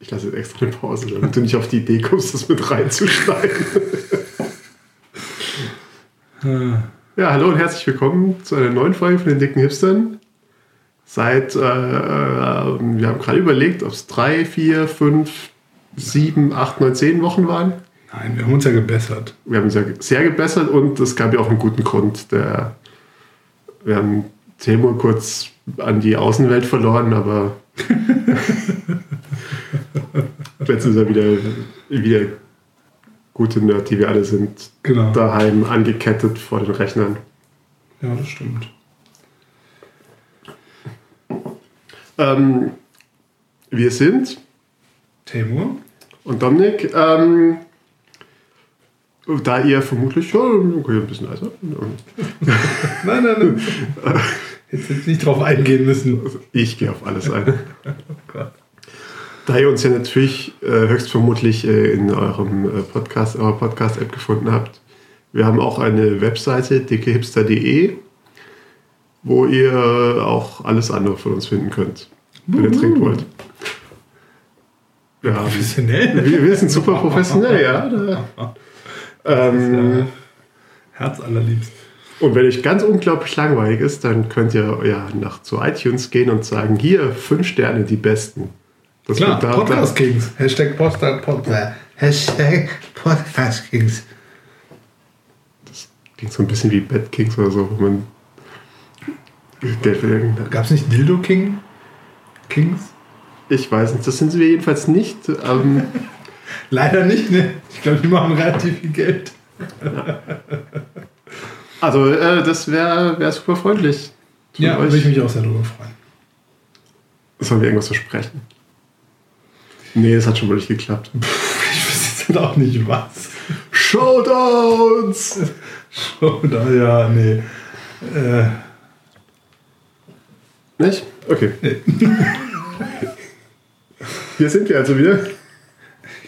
Ich lasse jetzt extra eine Pause, damit du nicht auf die Idee kommst, das mit reinzuschneiden. ja, hallo und herzlich willkommen zu einer neuen Folge von den dicken Hipstern. Seit, äh, äh wir haben gerade überlegt, ob es drei, vier, fünf, sieben, acht, neun, zehn Wochen waren. Nein, wir haben uns ja gebessert. Wir haben uns ja sehr gebessert und es gab ja auch einen guten Grund. Der, wir haben Temo kurz an die Außenwelt verloren, aber Jetzt ist er wieder, wieder gute Nerd, die wir alle sind, genau. daheim angekettet vor den Rechnern. Ja, das stimmt. Ähm, wir sind Temur und Dominik. Ähm, da ihr vermutlich schon okay, ein bisschen leiser. nein, nein, nein. Jetzt nicht drauf eingehen müssen. Ich gehe auf alles ein. oh da ihr uns ja natürlich äh, höchstvermutlich äh, in eurem äh, Podcast, eurer Podcast-App gefunden habt, wir haben auch eine Webseite, dickehipster.de, wo ihr auch alles andere von uns finden könnt, wenn ihr trinken wollt. Ja, professionell. Wir, wir sind super professionell, ja. Da, ähm, ja Herz allerliebst. Und wenn euch ganz unglaublich langweilig ist, dann könnt ihr ja nach zu iTunes gehen und sagen, hier, fünf Sterne, die besten. Das Klar, da, Podcast da, Kings. Hashtag, Poster, Pod, Hashtag Podcast Kings. Das klingt so ein bisschen wie Bad Kings oder so, wo man Geld für Gab es nicht Dildo King? Kings? Ich weiß nicht, das sind sie jedenfalls nicht. Ähm, Leider nicht, ne? Ich glaube, die machen relativ viel Geld. Ja. Also, äh, das wäre wär super freundlich. Ja, würde ich mich auch sehr darüber freuen. Sollen wir irgendwas versprechen? Nee, das hat schon wirklich geklappt. ich weiß jetzt auch nicht was. Showdowns! Showdown, ja, nee. Äh. Nicht? Okay. Nee. Hier sind wir also wieder.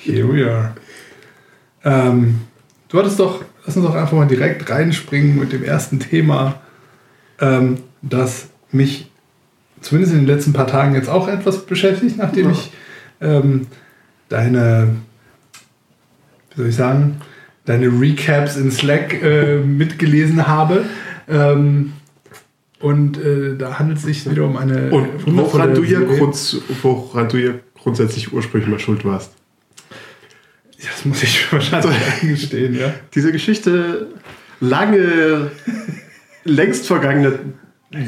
Here we are. Ähm, du hattest doch, lass uns doch einfach mal direkt reinspringen mit dem ersten Thema, ähm, das mich zumindest in den letzten paar Tagen jetzt auch etwas beschäftigt, nachdem ja. ich ähm, deine, wie soll ich sagen, deine Recaps in Slack äh, mitgelesen habe. Ähm, und äh, da handelt es sich wieder um eine. Und woran du, ja grunds, woran du ja grundsätzlich ursprünglich mal schuld warst. Das muss ich wahrscheinlich eingestehen, ja. Diese Geschichte, lange, längst vergangene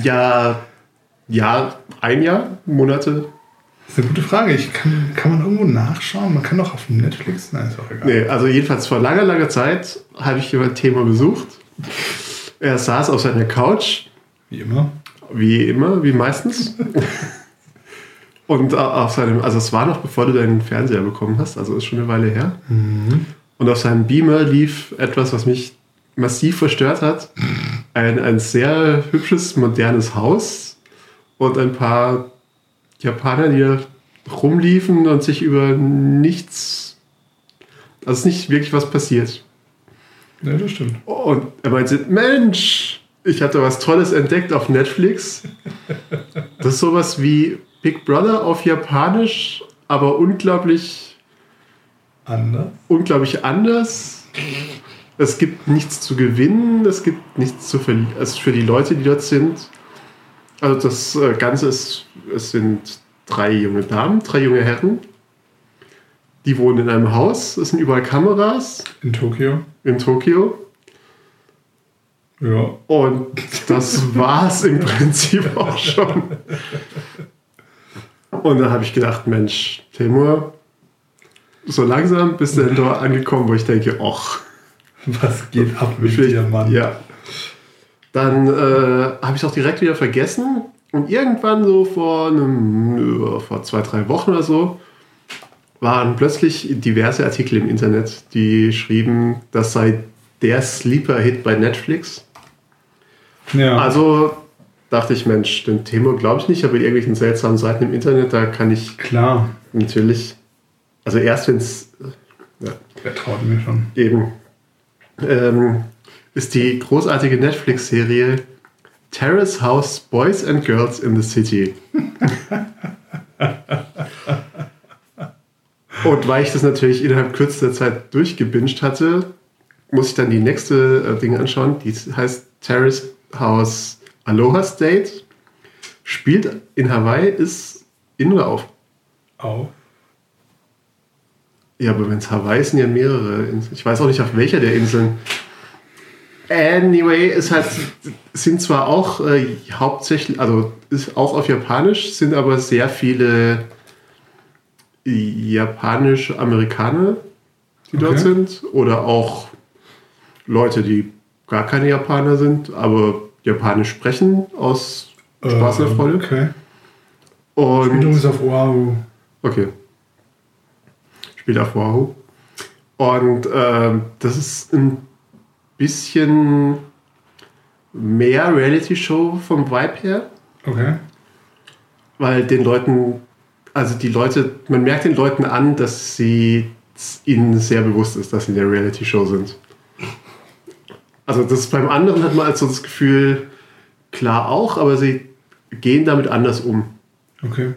Jahr, Jahr, ein Jahr, Monate, das ist eine gute Frage. Ich kann, kann man irgendwo nachschauen? Man kann doch auf Netflix. Nein, ist auch egal. Nee, also jedenfalls vor langer, langer Zeit habe ich jemand Thema besucht. Er saß auf seiner Couch. Wie immer. Wie immer, wie meistens. Und auf seinem, also es war noch bevor du deinen Fernseher bekommen hast, also ist schon eine Weile her. Mhm. Und auf seinem Beamer lief etwas, was mich massiv verstört hat. Ein, ein sehr hübsches, modernes Haus und ein paar Japaner, die da rumliefen und sich über nichts, also nicht wirklich was passiert. Ja, das stimmt. Und er meinte, Mensch, ich hatte was Tolles entdeckt auf Netflix. Das ist sowas wie Big Brother auf Japanisch, aber unglaublich anders. Unglaublich anders. Es gibt nichts zu gewinnen, es gibt nichts zu verlieren. Also für die Leute, die dort sind. Also das äh, Ganze ist, es sind drei junge Damen, drei junge Herren. Die wohnen in einem Haus, es sind überall Kameras. In Tokio. In Tokio. Ja. Und das war's im Prinzip auch schon. Und dann habe ich gedacht, Mensch, Timur, so langsam bist du da angekommen, wo ich denke, ach. Was geht ab mit dir, Mann? Ja. Dann äh, habe ich es auch direkt wieder vergessen. Und irgendwann so vor, einem, vor zwei, drei Wochen oder so waren plötzlich diverse Artikel im Internet, die schrieben, das sei der Sleeper-Hit bei Netflix. Ja. Also dachte ich, Mensch, den Thema glaube ich nicht, aber irgendwelchen seltsamen Seiten im Internet, da kann ich klar natürlich, also erst wenn es ja, Wer traut mir schon? Eben. Ähm, ist die großartige Netflix-Serie Terrace House Boys and Girls in the City. Und weil ich das natürlich innerhalb kürzester Zeit durchgebinged hatte, muss ich dann die nächste äh, Ding anschauen. Die heißt Terrace House Aloha State. Spielt in Hawaii, ist in oder auf? Auf. Ja, aber wenn es Hawaii sind ja mehrere Inseln. Ich weiß auch nicht, auf welcher der Inseln. Anyway, es hat, sind zwar auch äh, hauptsächlich, also ist auch auf Japanisch, sind aber sehr viele japanische Amerikaner, die dort Okay. sind. Oder auch Leute, die gar keine Japaner sind, aber Japanisch sprechen aus Spaß und Ähm, Freude. Okay. Und Spielt übrigens auf Oahu. Okay. Spielt auf Wahoo. Und ähm, das ist ein bisschen mehr Reality-Show vom Vibe her, Okay. weil den Leuten, also die Leute, man merkt den Leuten an, dass sie es ihnen sehr bewusst ist, dass sie in der Reality-Show sind. Also das beim anderen hat man halt so das Gefühl, klar auch, aber sie gehen damit anders um. Okay.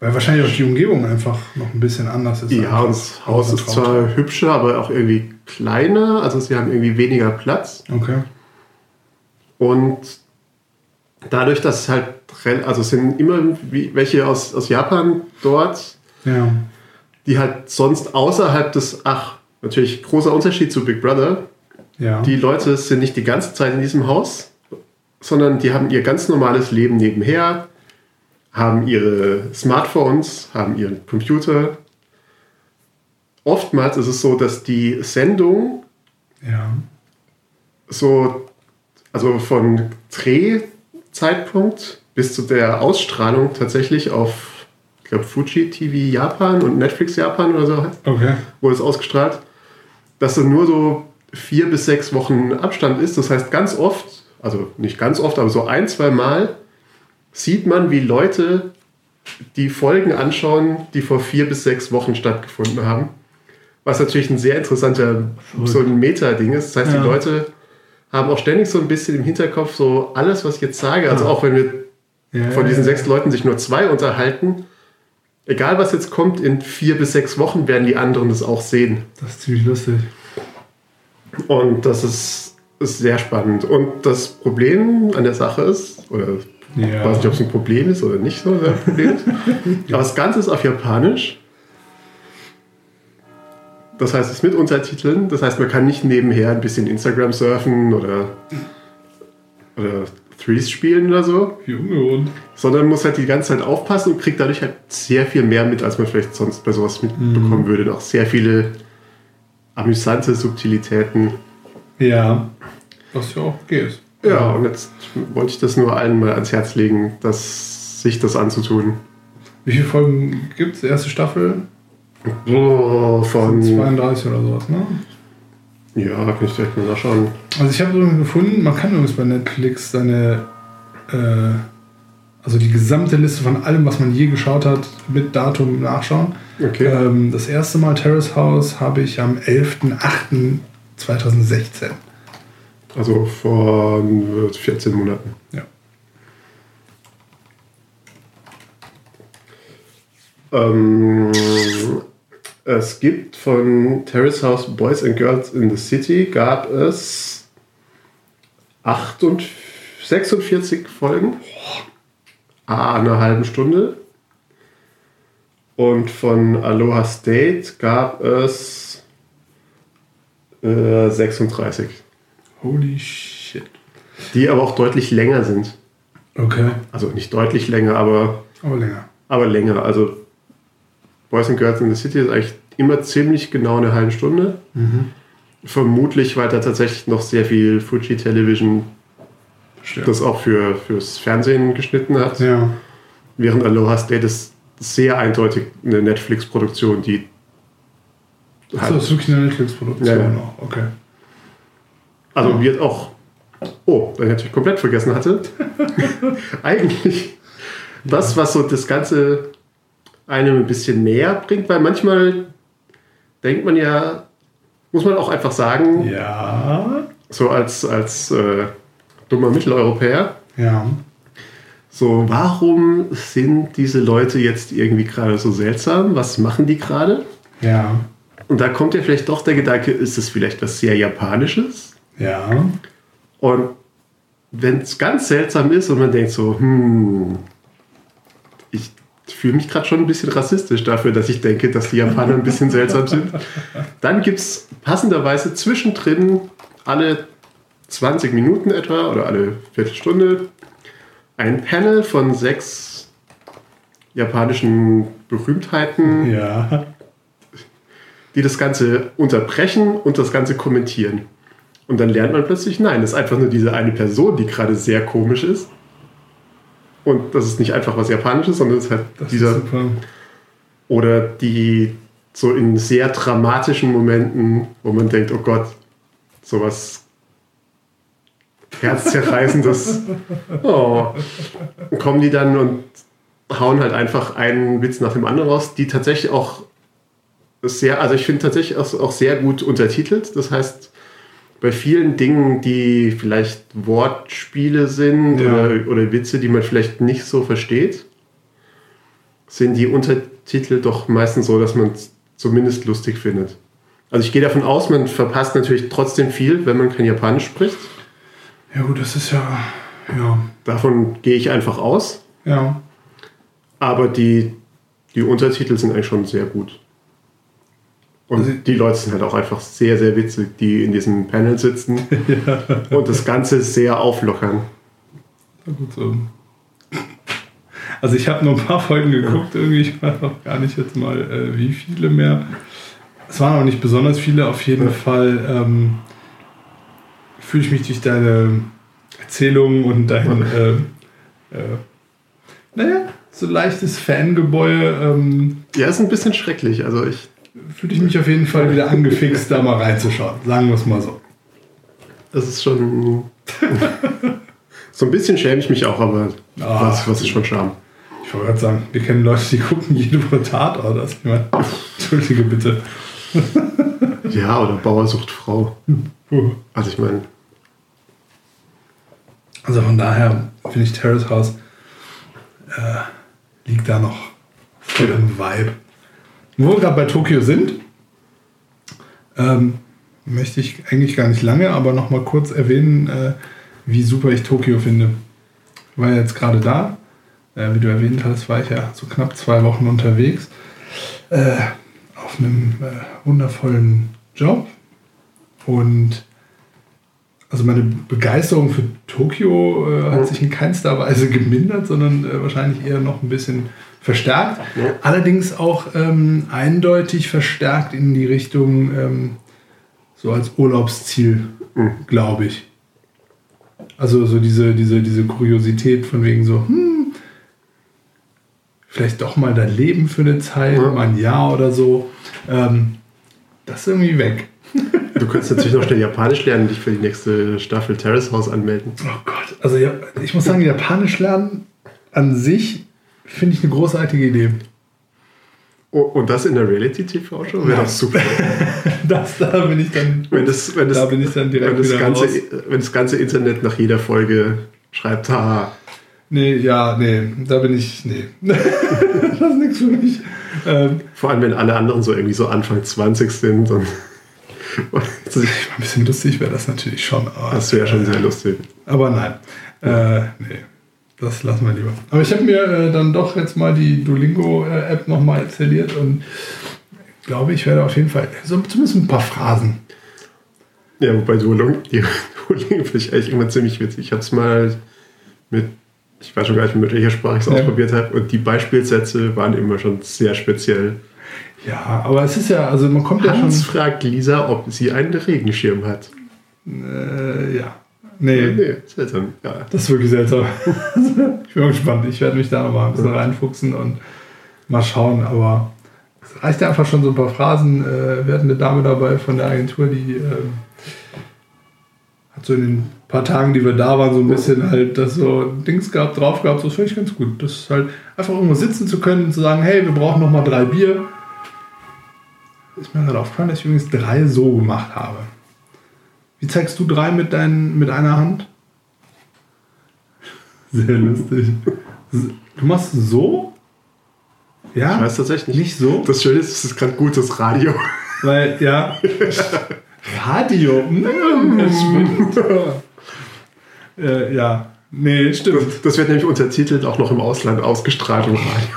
Weil wahrscheinlich auch die Umgebung einfach noch ein bisschen anders ist. Ja, und als das Haus ist zwar hübscher, aber auch irgendwie kleiner. Also sie haben irgendwie weniger Platz. Okay. Und dadurch, dass es halt, also es sind immer welche aus, aus Japan dort, Ja. die halt sonst außerhalb des, ach, natürlich großer Unterschied zu Big Brother. Ja. Die Leute sind nicht die ganze Zeit in diesem Haus, sondern die haben ihr ganz normales Leben nebenher, haben ihre Smartphones, haben ihren Computer. Oftmals ist es so, dass die Sendung ja. so, also von Drehzeitpunkt bis zu der Ausstrahlung tatsächlich auf, ich glaube, Fuji TV Japan und Netflix Japan oder so Okay. wurde es ausgestrahlt, dass so nur so vier bis sechs Wochen Abstand ist. Das heißt, ganz oft, also nicht ganz oft, aber so ein, zwei Mal sieht man, wie Leute die Folgen anschauen, die vor vier bis sechs Wochen stattgefunden haben. Was natürlich ein sehr interessanter, so ein Meta-Ding ist. Das heißt, Ja. die Leute haben auch ständig so ein bisschen im Hinterkopf so alles, was ich jetzt sage. Also auch wenn wir Ja, von diesen ja, sechs Leuten sich nur zwei unterhalten, egal was jetzt kommt, in vier bis sechs Wochen werden die anderen das auch sehen. Das ist ziemlich lustig. Und das ist, ist sehr spannend. Und das Problem an der Sache ist, oder ich Ja. weiß nicht, ob es ein Problem ist oder nicht so ein Problem ist, aber das Ganze ist auf Japanisch. Das heißt, es ist mit Untertiteln. Das heißt, man kann nicht nebenher ein bisschen Instagram surfen oder, oder Threes spielen oder so. Wie ungewohnt. sondern muss halt die ganze Zeit aufpassen und kriegt dadurch halt sehr viel mehr mit, als man vielleicht sonst bei sowas mitbekommen würde. Und auch sehr viele amüsante Subtilitäten. Ja. Was ja auch okay ist. Ja, und jetzt wollte ich das nur allen mal ans Herz legen, dass sich das anzutun. Wie viele Folgen gibt es? Erste Staffel? Oh, von. 32 oder sowas, ne? Ja, kann ich direkt mal nachschauen. Also ich habe gefunden, man kann übrigens bei Netflix seine, äh, also die gesamte Liste von allem, was man je geschaut hat, mit Datum nachschauen. Okay. Ähm, das erste Mal Terrace House habe ich am 11.08.2016. Also vor äh, 14 Monaten. Ja. Ähm, es gibt von Terrace House Boys and Girls in the City gab es 48, 46 Folgen. Ah, eine halbe Stunde. Und von Aloha State gab es äh, 36. Holy shit. Die aber auch deutlich länger sind. Okay, Also nicht deutlich länger, aber aber länger. aber länger. Also Boys and Girls in the City ist eigentlich immer ziemlich genau eine halbe Stunde. Vermutlich, weil da tatsächlich noch sehr viel Fuji Television Stimmt. das auch für, fürs Fernsehen geschnitten hat. Ja. Während Aloha State ist sehr eindeutig eine Netflix-Produktion, die das ist wirklich eine Netflix-Produktion Ja, ja. Okay. Also wird auch. Oh, weil ich natürlich komplett vergessen hatte. Eigentlich das, was so das Ganze einem ein bisschen näher bringt, weil manchmal denkt man ja, muss man auch einfach sagen, Ja. so als, als äh, dummer Mitteleuropäer, Ja. so warum sind diese Leute jetzt irgendwie gerade so seltsam? Was machen die gerade? Ja. Und da kommt ja vielleicht doch der Gedanke, ist es vielleicht was sehr Japanisches? Ja. Und wenn es ganz seltsam ist und man denkt so, hm, ich fühle mich gerade schon ein bisschen rassistisch dafür, dass ich denke, dass die Japaner ein bisschen seltsam sind, dann gibt es passenderweise zwischendrin alle 20 Minuten etwa oder alle Viertelstunde ein Panel von sechs japanischen Berühmtheiten, Ja. die das Ganze unterbrechen und das Ganze kommentieren. Und dann lernt man plötzlich, nein, das ist einfach nur diese eine Person, die gerade sehr komisch ist. Und das ist nicht einfach was Japanisches, sondern es ist halt Das dieser. ist. Oder die so in sehr dramatischen Momenten, wo man denkt, oh Gott, sowas herzzerreißendes. Oh. Und kommen die dann und hauen halt einfach einen Witz nach dem anderen raus, die tatsächlich auch sehr, also ich finde tatsächlich auch, auch sehr gut untertitelt. Das heißt, bei vielen Dingen, die vielleicht Wortspiele sind Ja. oder, oder Witze, die man vielleicht nicht so versteht, sind die Untertitel doch meistens so, dass man es zumindest lustig findet. Also ich gehe davon aus, man verpasst natürlich trotzdem viel, wenn man kein Japanisch spricht. Ja, gut, das ist ja. Ja. Davon gehe ich einfach aus. Ja. Aber die, die Untertitel sind eigentlich schon sehr gut. Und Also- die Leute sind halt auch einfach sehr, sehr witzig, die in diesem Panel sitzen und das Ganze sehr auflockern. Na gut so. Also ich habe nur ein paar Folgen geguckt, irgendwie, ich weiß auch gar nicht jetzt mal, äh, wie viele mehr. Es waren auch nicht besonders viele, auf jeden Ja. Fall ähm, fühle ich mich durch deine Erzählungen und dein, äh, äh, naja, so leichtes Fangebäude, ähm, Ja, ist ein bisschen schrecklich. Also ich, fühle ich mich auf jeden Fall wieder angefixt, da mal reinzuschauen. Sagen wir es mal so. das ist schon. so ein bisschen schäme ich mich auch, aber Ah. was, was ist schon Charme? Ich wollte gerade sagen, wir kennen Leute, die gucken jede Woche Tatort. Also ich meine, entschuldige bitte. Ja, oder Bauer sucht Frau. Also ich meine, Also von daher finde ich Terrace House äh, liegt da noch voll im Vibe. Wo wir gerade bei Tokio sind, ähm, möchte ich eigentlich gar nicht lange, aber noch mal kurz erwähnen, äh, wie super ich Tokio finde. Ich war ja jetzt gerade da. Äh, wie du erwähnt hast, war ich ja so knapp zwei Wochen unterwegs. Äh, auf einem äh, wundervollen Job. Und also meine Begeisterung für Tokio äh, hat Mhm. sich in keinster Weise gemindert, sondern äh, wahrscheinlich eher noch ein bisschen verstärkt. Ja. Allerdings auch ähm, eindeutig verstärkt in die Richtung ähm, so als Urlaubsziel, Mhm. glaube ich. Also so diese, diese, diese Kuriosität von wegen so, hm, vielleicht doch mal da leben für eine Zeit, Ja. mal ein Jahr oder so. Ähm, das ist irgendwie weg. du könntest natürlich noch schnell Japanisch lernen und dich für die nächste Staffel Terrace House anmelden. Oh Gott, also ja, ich muss sagen, Japanisch lernen an sich finde ich eine großartige Idee. Oh, und das in der Reality-TV-Show wäre Ja. doch super. Das, da bin ich dann, Wenn das, wenn das, da bin ich dann direkt wenn das, wieder ganze, raus. wenn das ganze Internet nach jeder Folge schreibt, ha, Nee, ja, nee, da bin ich, nee. das ist nichts für mich. Ähm, vor allem wenn alle anderen so irgendwie so Anfang 20 sind. Und, und ein bisschen lustig wäre das natürlich schon. Aber, das wäre schon sehr lustig. Aber nein, äh, nee, das lassen wir lieber. Aber ich habe mir äh, dann doch jetzt mal die Duolingo-App nochmal installiert und glaube, ich werde auf jeden Fall so zumindest ein paar Phrasen. Ja, wobei Duolingo, finde ich eigentlich immer ziemlich witzig. Ich habe es mal mit, ich weiß schon gar nicht, mit welcher Sprache ich es Ja. ausprobiert habe. Und die Beispielsätze waren immer schon sehr speziell. Ja, aber es ist ja, also man kommt ja Hans schon. fragt Lisa, ob sie einen Regenschirm hat. Äh, ja. Nee, Nee, seltsam. Ja. das ist wirklich seltsam. ich bin gespannt. Ich werde mich da noch mal ein bisschen reinfuchsen und mal schauen. Aber es reicht ja einfach schon so ein paar Phrasen. Äh, wir hatten eine Dame dabei von der Agentur, die ähm, hat so in den paar Tagen, die wir da waren, so ein bisschen halt das so Dings gehabt, drauf gehabt. Das finde ich ganz gut. Das ist halt einfach irgendwo sitzen zu können und zu sagen, hey, wir brauchen noch mal drei Bier. Ist mir gerade aufgefallen, dass ich übrigens drei so gemacht habe. Wie zeigst du drei mit, dein, mit einer Hand? Sehr lustig. Du machst so Ja? Ich weiß tatsächlich nicht. Nicht so? Das Schöne ist, es ist gerade gutes Radio. Weil, ja. Radio. Mm, stimmt. äh, ja. Nee, stimmt. Das, das wird nämlich untertitelt auch noch im Ausland ausgestrahlt im Radio.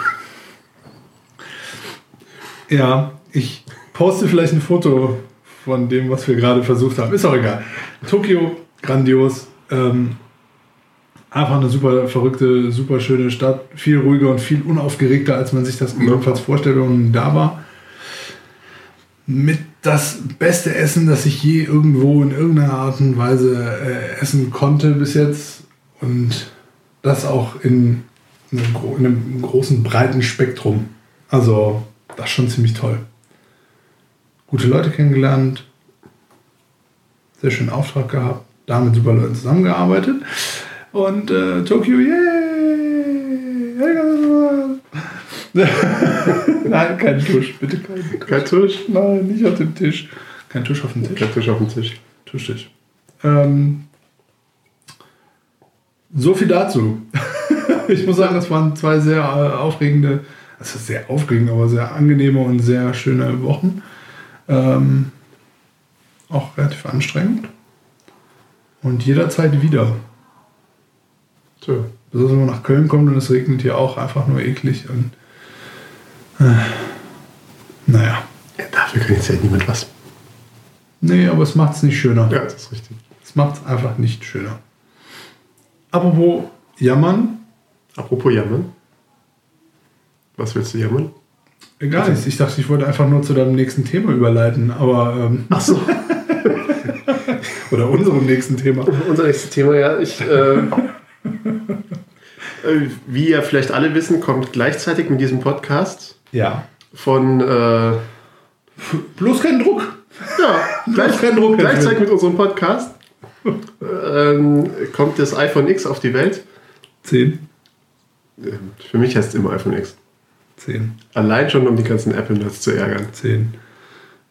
Ja, ich poste vielleicht ein Foto von dem, was wir gerade versucht haben. Ist auch egal. Tokio, grandios. Ähm, einfach eine super verrückte, super schöne Stadt. Viel ruhiger und viel unaufgeregter, als man sich das jedenfalls vorstellt, wenn man da war. Mit das beste Essen, das ich je irgendwo in irgendeiner Art und Weise äh, essen konnte bis jetzt. Und das auch in einem, in einem großen, breiten Spektrum. Also, das ist schon ziemlich toll. Gute Leute kennengelernt, sehr schönen Auftrag gehabt, da mit super Leuten zusammengearbeitet. Und äh, Tokio, yay! Nein, kein Tusch, bitte kein Tusch. Kein Tisch? Nein, nicht auf dem Tisch. Kein Tusch auf dem Tisch. Kein Tisch auf dem Tisch. Tusch, Tisch. Ähm, so viel dazu. ich muss sagen, das waren zwei sehr äh, aufregende, also sehr aufregende, aber sehr angenehme und sehr schöne Wochen. Ähm, auch relativ anstrengend. Und jederzeit wieder. So. Besonders wenn man nach Köln kommt und es regnet hier auch einfach nur eklig. Und, äh, naja. Ja, dafür kann jetzt ja niemand was. Nee, aber es macht es nicht schöner. Ja, das ist richtig. Es macht es einfach nicht schöner. Apropos jammern, Apropos Jammern. Was willst du jammern? Gar nichts. Ich dachte, ich wollte einfach nur zu deinem nächsten Thema überleiten, aber ähm, Ach so. oder unserem nächsten Thema. Unser nächstes Thema, ja. Ich, äh, äh, wie ihr vielleicht alle wissen, kommt gleichzeitig mit diesem Podcast Ja. von äh, Bloß kein Druck. ja, gleich, kein Druck, gleichzeitig mit unserem Podcast ähm, kommt das iPhone X auf die Welt. Zehn. Für mich heißt es immer iPhone X. Zehn. Allein schon, um die ganzen Apple-Nerds zu ärgern. Zehn.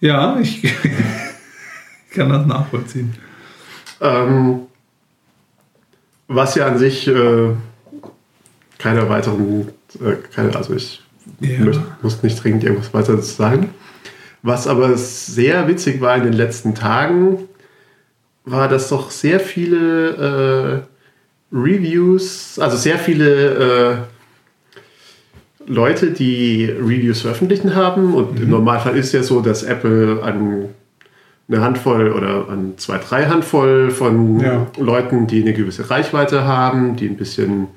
Ja, ich kann das nachvollziehen. Ähm, was ja an sich äh, keine weiteren, äh, keine, also ich Ja. möcht, muss nicht dringend irgendwas weiter sagen. Was aber sehr witzig war in den letzten Tagen, war, dass doch sehr viele äh, Reviews, also sehr viele äh, Leute, die Reviews veröffentlichen haben. Und im Normalfall ist ja so, dass Apple an eine Handvoll oder an zwei, drei Handvoll von Ja. Leuten, die eine gewisse Reichweite haben, die ein bisschen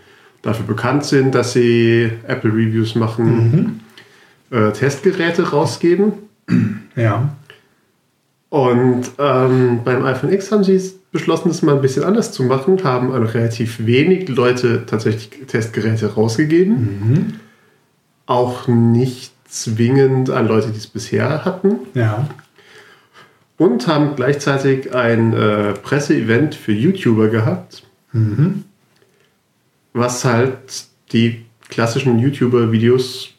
dafür bekannt sind, dass sie Apple Reviews machen, äh, Testgeräte rausgeben. Ja. Und ähm, beim iPhone X haben sie es beschlossen, das mal ein bisschen anders zu machen, haben an relativ wenig Leute tatsächlich Testgeräte rausgegeben. Auch nicht zwingend an Leute, die es bisher hatten. Ja. Und haben gleichzeitig ein äh, Presseevent für YouTuber gehabt, was halt die klassischen YouTuber-Videos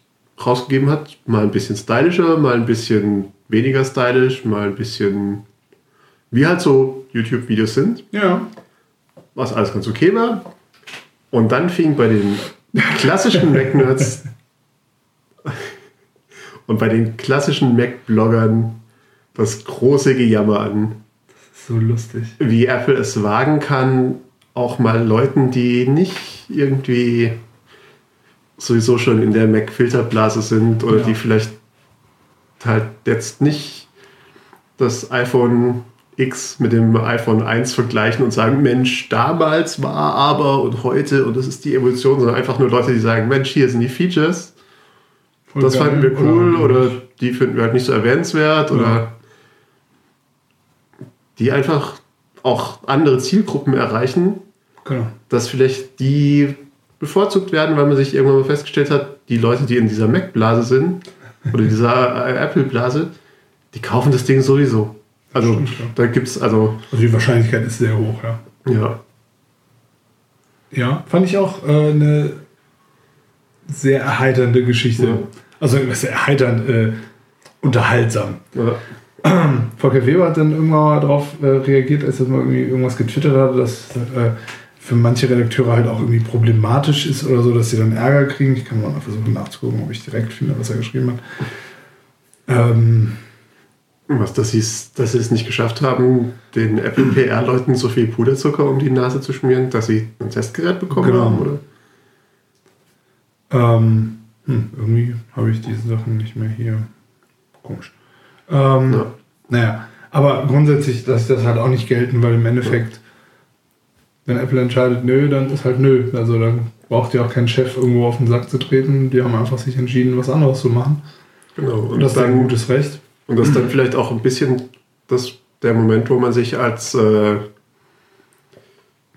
rausgegeben hat. Mal ein bisschen stylischer, mal ein bisschen weniger stylisch, mal ein bisschen wie halt so YouTube-Videos sind, Ja. was alles ganz okay war. Und dann fing bei den klassischen Mac-Nerds und bei den klassischen Mac-Bloggern das große Gejammer an, So lustig. wie Apple es wagen kann, auch mal Leuten, die nicht irgendwie sowieso schon in der Mac-Filterblase sind oder Ja. die vielleicht halt jetzt nicht das iPhone X mit dem iPhone 1 vergleichen und sagen, Mensch, damals war aber und heute und das ist die Evolution, sondern einfach nur Leute, die sagen, Mensch, hier sind die Features, Voll das geil. fanden wir cool Oder- oder die finden wir halt nicht so erwähnenswert Ja. oder die einfach auch andere Zielgruppen erreichen, Genau. dass vielleicht die bevorzugt werden, weil man sich irgendwann mal festgestellt hat, die Leute, die in dieser Mac-Blase sind oder dieser Apple-Blase, die kaufen das Ding sowieso. Also Stimmt, ja. da gibt es, also Also die Wahrscheinlichkeit ist sehr hoch, ja. ja, Ja, fand ich auch äh, eine sehr erheiternde Geschichte. Ja. Also erheiternd, äh, unterhaltsam. ja. Volker Weber hat dann irgendwann mal darauf äh, reagiert, als er mal irgendwie irgendwas getwittert hat, dass äh, für manche Redakteure halt auch irgendwie problematisch ist oder so, dass sie dann Ärger kriegen. Ich kann mal versuchen nachzugucken, ob ich direkt finde, was er geschrieben hat. Ähm, Was, dass, sie's, dass sie es nicht geschafft haben, den Apple PR-Leuten so viel Puderzucker um die Nase zu schmieren, dass sie ein Testgerät bekommen Genau. haben? Oder? ähm, hm, irgendwie habe ich diese Sachen nicht mehr hier. Komisch. Ähm, Ja. Naja, aber grundsätzlich lasse ich das halt auch nicht gelten, weil im Endeffekt, wenn Apple entscheidet, nö, dann ist halt nö. Also dann braucht ihr auch keinen Chef irgendwo auf den Sack zu treten. Die haben einfach sich entschieden, was anderes zu machen. Genau. Und das ist ein gutes Recht. Und das ist dann vielleicht auch ein bisschen das, der Moment, wo man sich als äh,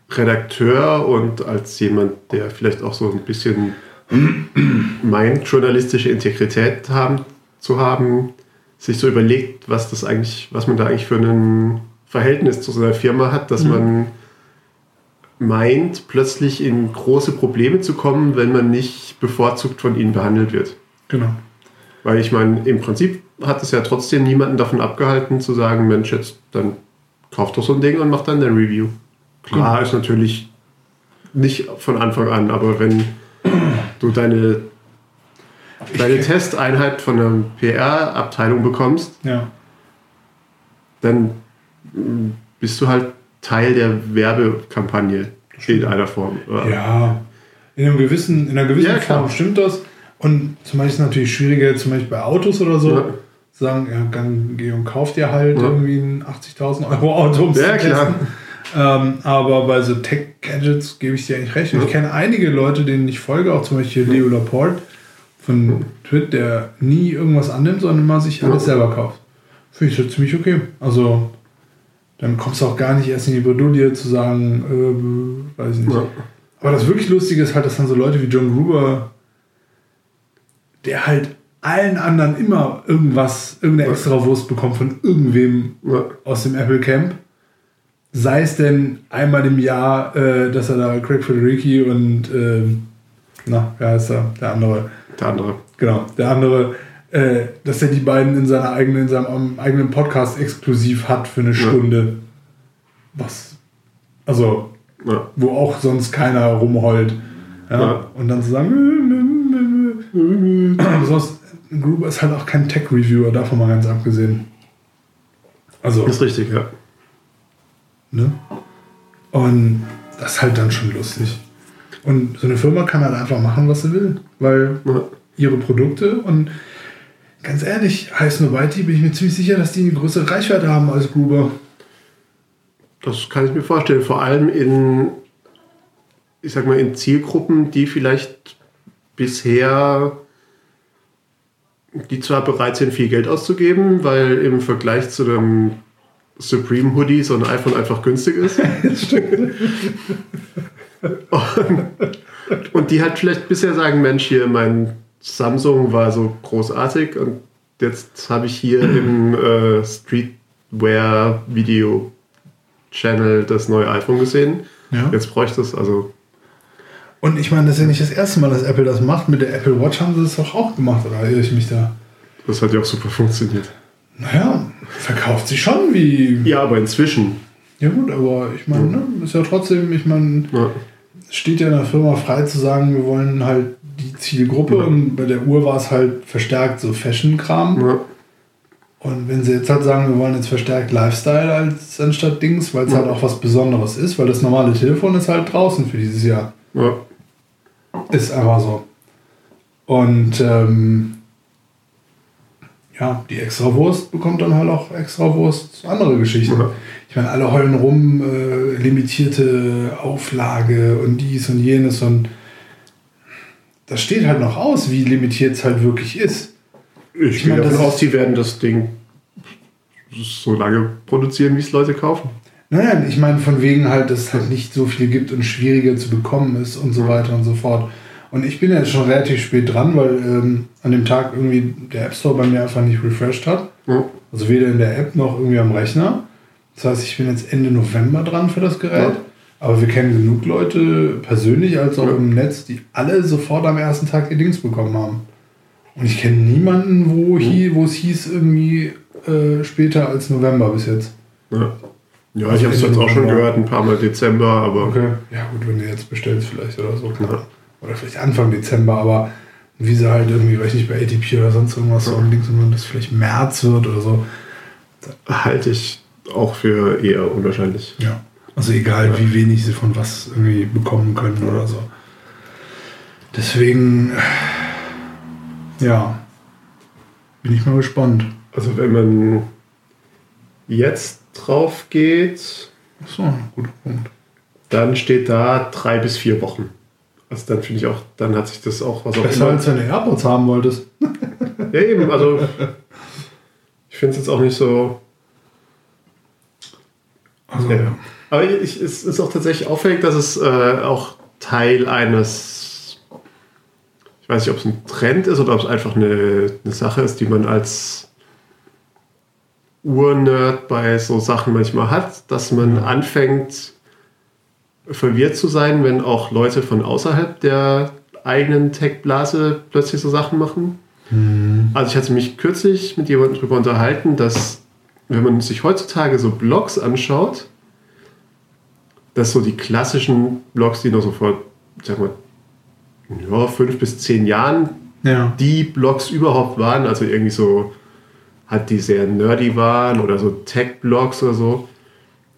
Redakteur und als jemand, der vielleicht auch so ein bisschen meint, journalistische Integrität haben, zu haben, sich so überlegt, was das eigentlich, was man da eigentlich für ein Verhältnis zu so einer Firma hat, dass man meint, plötzlich in große Probleme zu kommen, wenn man nicht bevorzugt von ihnen behandelt wird. Genau. Weil ich meine, im Prinzip hat es ja trotzdem niemanden davon abgehalten zu sagen, Mensch, jetzt dann kauf doch so ein Ding und mach dann dein Review. Klar ist natürlich nicht von Anfang an, aber wenn du deine, deine Testeinheit von einer PR-Abteilung bekommst, Ja. dann bist du halt Teil der Werbekampagne in einer Form. Ja, in, einem gewissen, in einer gewissen Ja. Form stimmt das. Und zum Beispiel ist es natürlich schwieriger, zum Beispiel bei Autos oder so, Ja. zu sagen, ja, dann geh und kauf dir halt irgendwie ein 80.000 Euro Auto. Ja, zu klar. Ähm, aber bei so Tech-Gadgets gebe ich dir eigentlich recht. Und ich kenne einige Leute, denen ich folge, auch zum Beispiel Leo Laporte von Twit, der nie irgendwas annimmt, sondern immer sich alles selber kauft. Finde ich das ziemlich okay. Also dann kommst du auch gar nicht erst in die Bredouille zu sagen, äh, weiß ich nicht. Ja. Aber das wirklich Lustige ist halt, dass dann so Leute wie John Gruber, der halt allen anderen immer irgendwas, irgendeine extra Wurst bekommt von irgendwem Ja. aus dem Apple Camp. Sei es denn einmal im Jahr, äh, dass er da Craig Federici und, ähm, na, wer heißt er? Der andere. Der andere. Genau, der andere, äh, dass er die beiden in seiner eigenen, in seinem eigenen Podcast exklusiv hat für eine Stunde. Was? Also, Ja. wo auch sonst keiner rumheult. Ja? Ja. Und dann zu sagen, äh, äh, äh, äh. Besonders Gruber ist halt auch kein Tech-Reviewer, davon mal ganz abgesehen. Also, Das ist richtig, ja. Ne? Und das ist halt dann schon lustig. Und so eine Firma kann halt einfach machen, was sie will. Weil ihre Produkte und ganz ehrlich, heißt Nobody bin ich mir ziemlich sicher, dass die eine größere Reichweite haben als Gruber. Das kann ich mir vorstellen. Vor allem in, ich sag mal, in Zielgruppen, die vielleicht bisher, die zwar bereit sind, viel Geld auszugeben, weil im Vergleich zu einem Supreme Hoodie so ein iPhone einfach günstig ist. und, und die halt vielleicht bisher sagen, Mensch, hier mein Samsung war so großartig und jetzt habe ich hier im äh, Streetwear Video Channel das neue iPhone gesehen. Ja. Jetzt bräuchte es also. Und ich meine, das ist ja nicht das erste Mal, dass Apple das macht. Mit der Apple Watch haben sie das doch auch gemacht, oder irre ich mich da? Das hat ja auch super funktioniert. Naja, verkauft sich schon wie. Ja, aber inzwischen. Ja, gut, aber ich meine, ne, ist ja trotzdem, ich meine, Ja, es steht ja in der Firma frei zu sagen, wir wollen halt die Zielgruppe Ja. und bei der Uhr war es halt verstärkt so Fashion-Kram. ja, Und wenn sie jetzt halt sagen, wir wollen jetzt verstärkt Lifestyle als anstatt Dings, weil es halt auch was Besonderes ist, weil das normale Telefon ist halt draußen für dieses Jahr. ja, Ist einfach so. Und ähm, ja, die Extrawurst bekommt dann halt auch Extrawurst andere Geschichten. Ja. Ich meine, alle heulen rum, äh, limitierte Auflage und dies und jenes und das steht halt noch aus, wie limitiert es halt wirklich ist. Ich Ich gehe meine, davon aus, die werden das Ding so lange produzieren, wie es Leute kaufen. Naja, ich meine, von wegen halt, dass es halt nicht so viel gibt und schwieriger zu bekommen ist und so weiter und so fort. Und ich bin jetzt schon relativ spät dran, weil ähm, an dem Tag irgendwie der App Store bei mir einfach nicht refreshed hat. Ja, Also weder in der App noch irgendwie am Rechner. Das heißt, ich bin jetzt Ende November dran für das Gerät. Ja. Aber wir kennen genug Leute, persönlich als auch Ja. im Netz, die alle sofort am ersten Tag ihr Dings bekommen haben. Und ich kenne niemanden, wo, hi- wo es hieß, irgendwie äh, später als November bis jetzt. ja. Ja, Also ich habe es jetzt auch schon gehört, ein paar Mal Dezember, aber Okay. Ja, gut, wenn du jetzt bestellst, vielleicht oder so. Ja. Oder vielleicht Anfang Dezember, aber wie sie halt irgendwie, weiß nicht, bei ATP oder sonst irgendwas so unbedingt, sondern dass vielleicht März wird oder so. halte ich auch für eher unwahrscheinlich. Ja. Also egal, wie wenig sie von was irgendwie bekommen können oder so. Deswegen, ja, bin ich mal gespannt. Also wenn man jetzt drauf geht, Achso, guter Punkt. dann steht da drei bis vier Wochen. Also dann finde ich auch, dann hat sich das auch was auch Besser immer. als wenn du AirPods haben wolltest. Ja, eben, also ich finde es jetzt auch nicht so. Also, Ja. Aber ich, es ist auch tatsächlich auffällig, dass es äh, auch Teil eines, ich weiß nicht, ob es ein Trend ist oder ob es einfach eine, eine Sache ist, die man als Urnerd bei so Sachen manchmal hat, dass man anfängt verwirrt zu sein, wenn auch Leute von außerhalb der eigenen Tech-Blase plötzlich so Sachen machen. Also ich hatte mich kürzlich mit jemandem darüber unterhalten, dass wenn man sich heutzutage so Blogs anschaut, dass so die klassischen Blogs, die noch so vor, sag mal, ja, fünf bis zehn Jahren ja. die Blogs überhaupt waren, also irgendwie so, halt die sehr nerdy waren oder so Tech-Blogs oder so,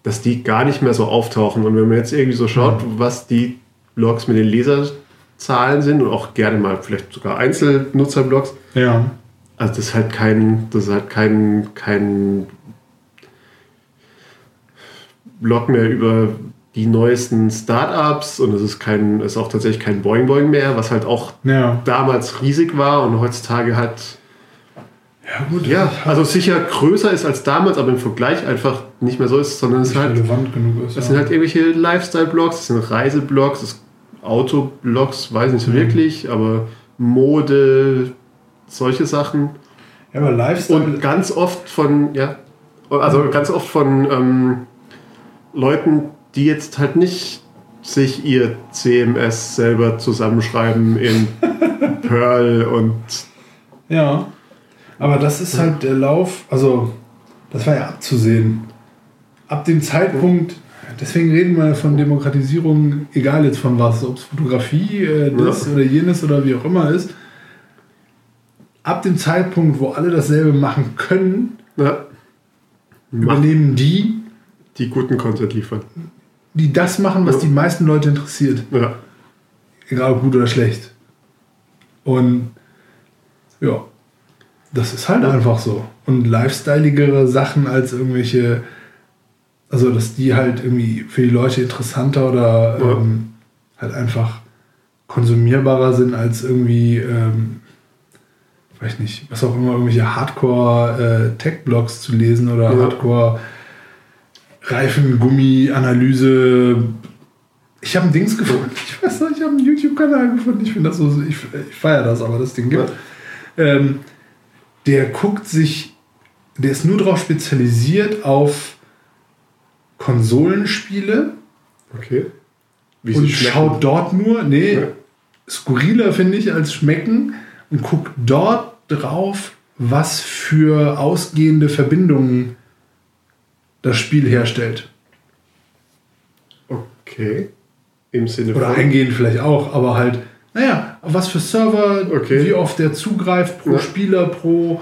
dass die gar nicht mehr so auftauchen. Und wenn man jetzt irgendwie so schaut, was die Blogs mit den Leserzahlen sind und auch gerne mal vielleicht sogar Einzelnutzerblogs, Ja. also das ist halt kein, das ist halt kein, kein Blog mehr über die neuesten Startups und es ist kein, ist auch tatsächlich kein Boing Boing mehr, was halt auch Ja. damals riesig war und heutzutage halt, Ja, gut. ja, also sicher größer ist als damals, aber im Vergleich einfach nicht mehr so ist, sondern es ist halt, relevant genug ist. das ja. sind halt irgendwelche Lifestyle-Blogs, das sind Reiseblogs, das Autoblogs, weiß nicht so Mhm. wirklich, aber Mode, solche Sachen. ja, aber Lifestyle. Und ganz oft von, ja, also ganz oft von ähm, Leuten, die jetzt halt nicht sich ihr CMS selber zusammenschreiben in Perl und Ja. Aber das ist halt der Lauf, also das war ja abzusehen. Ab dem Zeitpunkt, deswegen reden wir von Demokratisierung, egal jetzt von was, ob es Fotografie, äh, das Ja. oder jenes oder wie auch immer ist. Ab dem Zeitpunkt, wo alle dasselbe machen können, ja, übernehmen die, die guten Content liefern. die das machen, was Ja. die meisten Leute interessiert. Ja. Egal ob gut oder schlecht. Und ja, das ist halt einfach so. Und lifestyleigere Sachen als irgendwelche, also dass die halt irgendwie für die Leute interessanter oder Ja. ähm, halt einfach konsumierbarer sind als irgendwie, ähm, weiß nicht, was auch immer, irgendwelche Hardcore-Tech-Blogs zu lesen oder Ja. Hardcore Reifengummi-Analyse. Ich habe ein Dings gefunden. Ich weiß noch, ich habe einen YouTube-Kanal gefunden. Ich finde das so, ich, ich feiere das, aber das Ding gibt. Ähm, der guckt sich, der ist nur darauf spezialisiert auf Konsolenspiele Okay. Wie und schaut dort nur, nee, Ja. skurriler finde ich als schmecken und guckt dort drauf, was für ausgehende Verbindungen das Spiel herstellt. Okay. Im Sinne Oder von. eingehend vielleicht auch, aber halt, naja, was für Server, Okay. wie oft der zugreift pro Ja. Spieler, pro,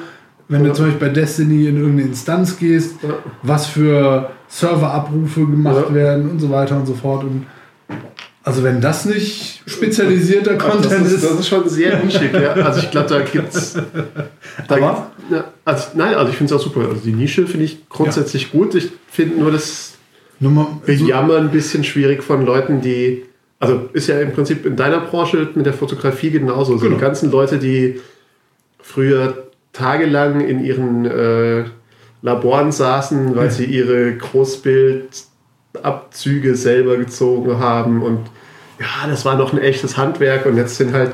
wenn Ja. du zum Beispiel bei Destiny in irgendeine Instanz gehst, Ja. was für Serverabrufe gemacht werden und so weiter und so fort. Und also wenn das nicht spezialisierter Content das, ist, ist, das ist schon sehr nischig, ja. Also ich glaube, da gibt's. Da Aber? ja, also, nein, also ich finde es auch super. Also die Nische finde ich grundsätzlich gut. Ich finde nur das so, Bejammern ein bisschen schwierig von Leuten, die. Also ist ja im Prinzip in deiner Branche mit der Fotografie genauso. Genau. Die ganzen Leute, die früher tagelang in ihren äh, Laboren saßen, weil Ja. sie ihre Großbildabzüge selber gezogen haben und ja, das war noch ein echtes Handwerk und jetzt sind halt,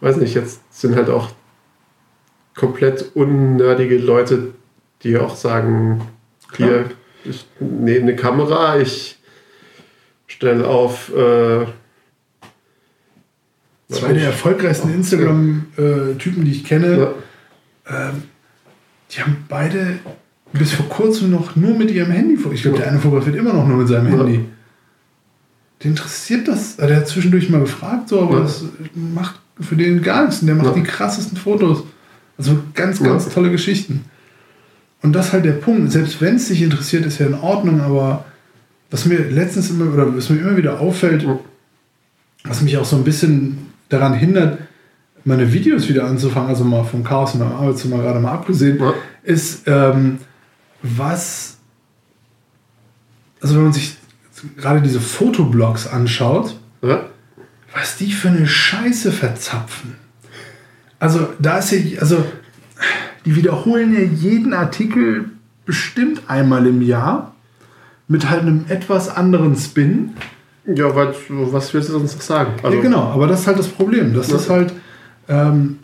weiß nicht, jetzt sind halt auch komplett unnerdige Leute, die auch sagen, hier, ich nehme eine Kamera, ich stelle auf äh, zwei der erfolgreichsten Instagram-Typen, die ich kenne, ja, ähm, die haben beide bis vor kurzem noch nur mit ihrem Handy. Ich glaube, der eine fotografiert immer noch nur mit seinem Ja. Handy. Den interessiert das. Also Der hat zwischendurch mal gefragt, so, aber Ja. das macht für den gar nichts. Und der macht Ja. die krassesten Fotos. Also ganz, Ja. ganz tolle Geschichten. Und das ist halt der Punkt. Selbst wenn es dich interessiert, ist ja in Ordnung, aber was mir letztens immer, oder was mir immer wieder auffällt, was mich auch so ein bisschen daran hindert, meine Videos wieder anzufangen, also mal vom Chaos in meinem Arbeitszimmer gerade mal abgesehen, Ja. ist, ähm, was, also wenn man sich gerade diese Fotoblogs anschaut, Ja? was die für eine Scheiße verzapfen. Also da ist ja, also die wiederholen ja jeden Artikel bestimmt einmal im Jahr mit halt einem etwas anderen Spin. Ja, weil, was willst du sonst noch sagen? Also, ja, genau, aber das ist halt das Problem. Das Ja. ist halt, ähm,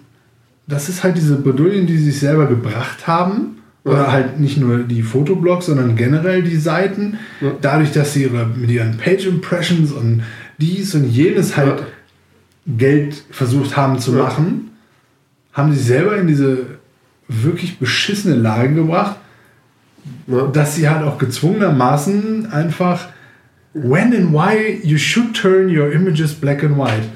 das ist halt diese Bredouillen, die sie sich selber gebracht haben. Oder Ja. halt nicht nur die Fotoblogs, sondern generell die Seiten. Dadurch, dass sie ihre, mit ihren Page Impressions und dies und jenes halt. Geld versucht haben zu machen, haben sie selber in diese wirklich beschissene Lage gebracht, Ja. dass sie halt auch gezwungenermaßen einfach when and why you should turn your images black and white.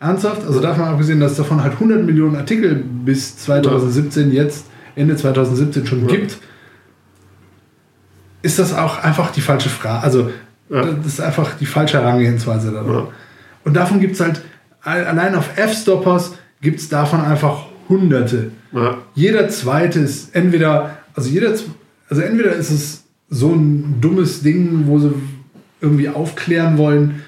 Ernsthaft? Also davon abgesehen, dass es davon halt 100 Millionen Artikel bis 2017 jetzt, Ende 2017 schon Ja. gibt, ist das auch einfach die falsche Frage. Also Ja. das ist einfach die falsche Herangehensweise darauf. Ja. Und davon gibt es halt, allein auf F-Stoppers gibt es davon einfach hunderte Ja. jeder zweite ist entweder, also jeder, z- also entweder ist es so ein dummes Ding, wo sie irgendwie aufklären wollen,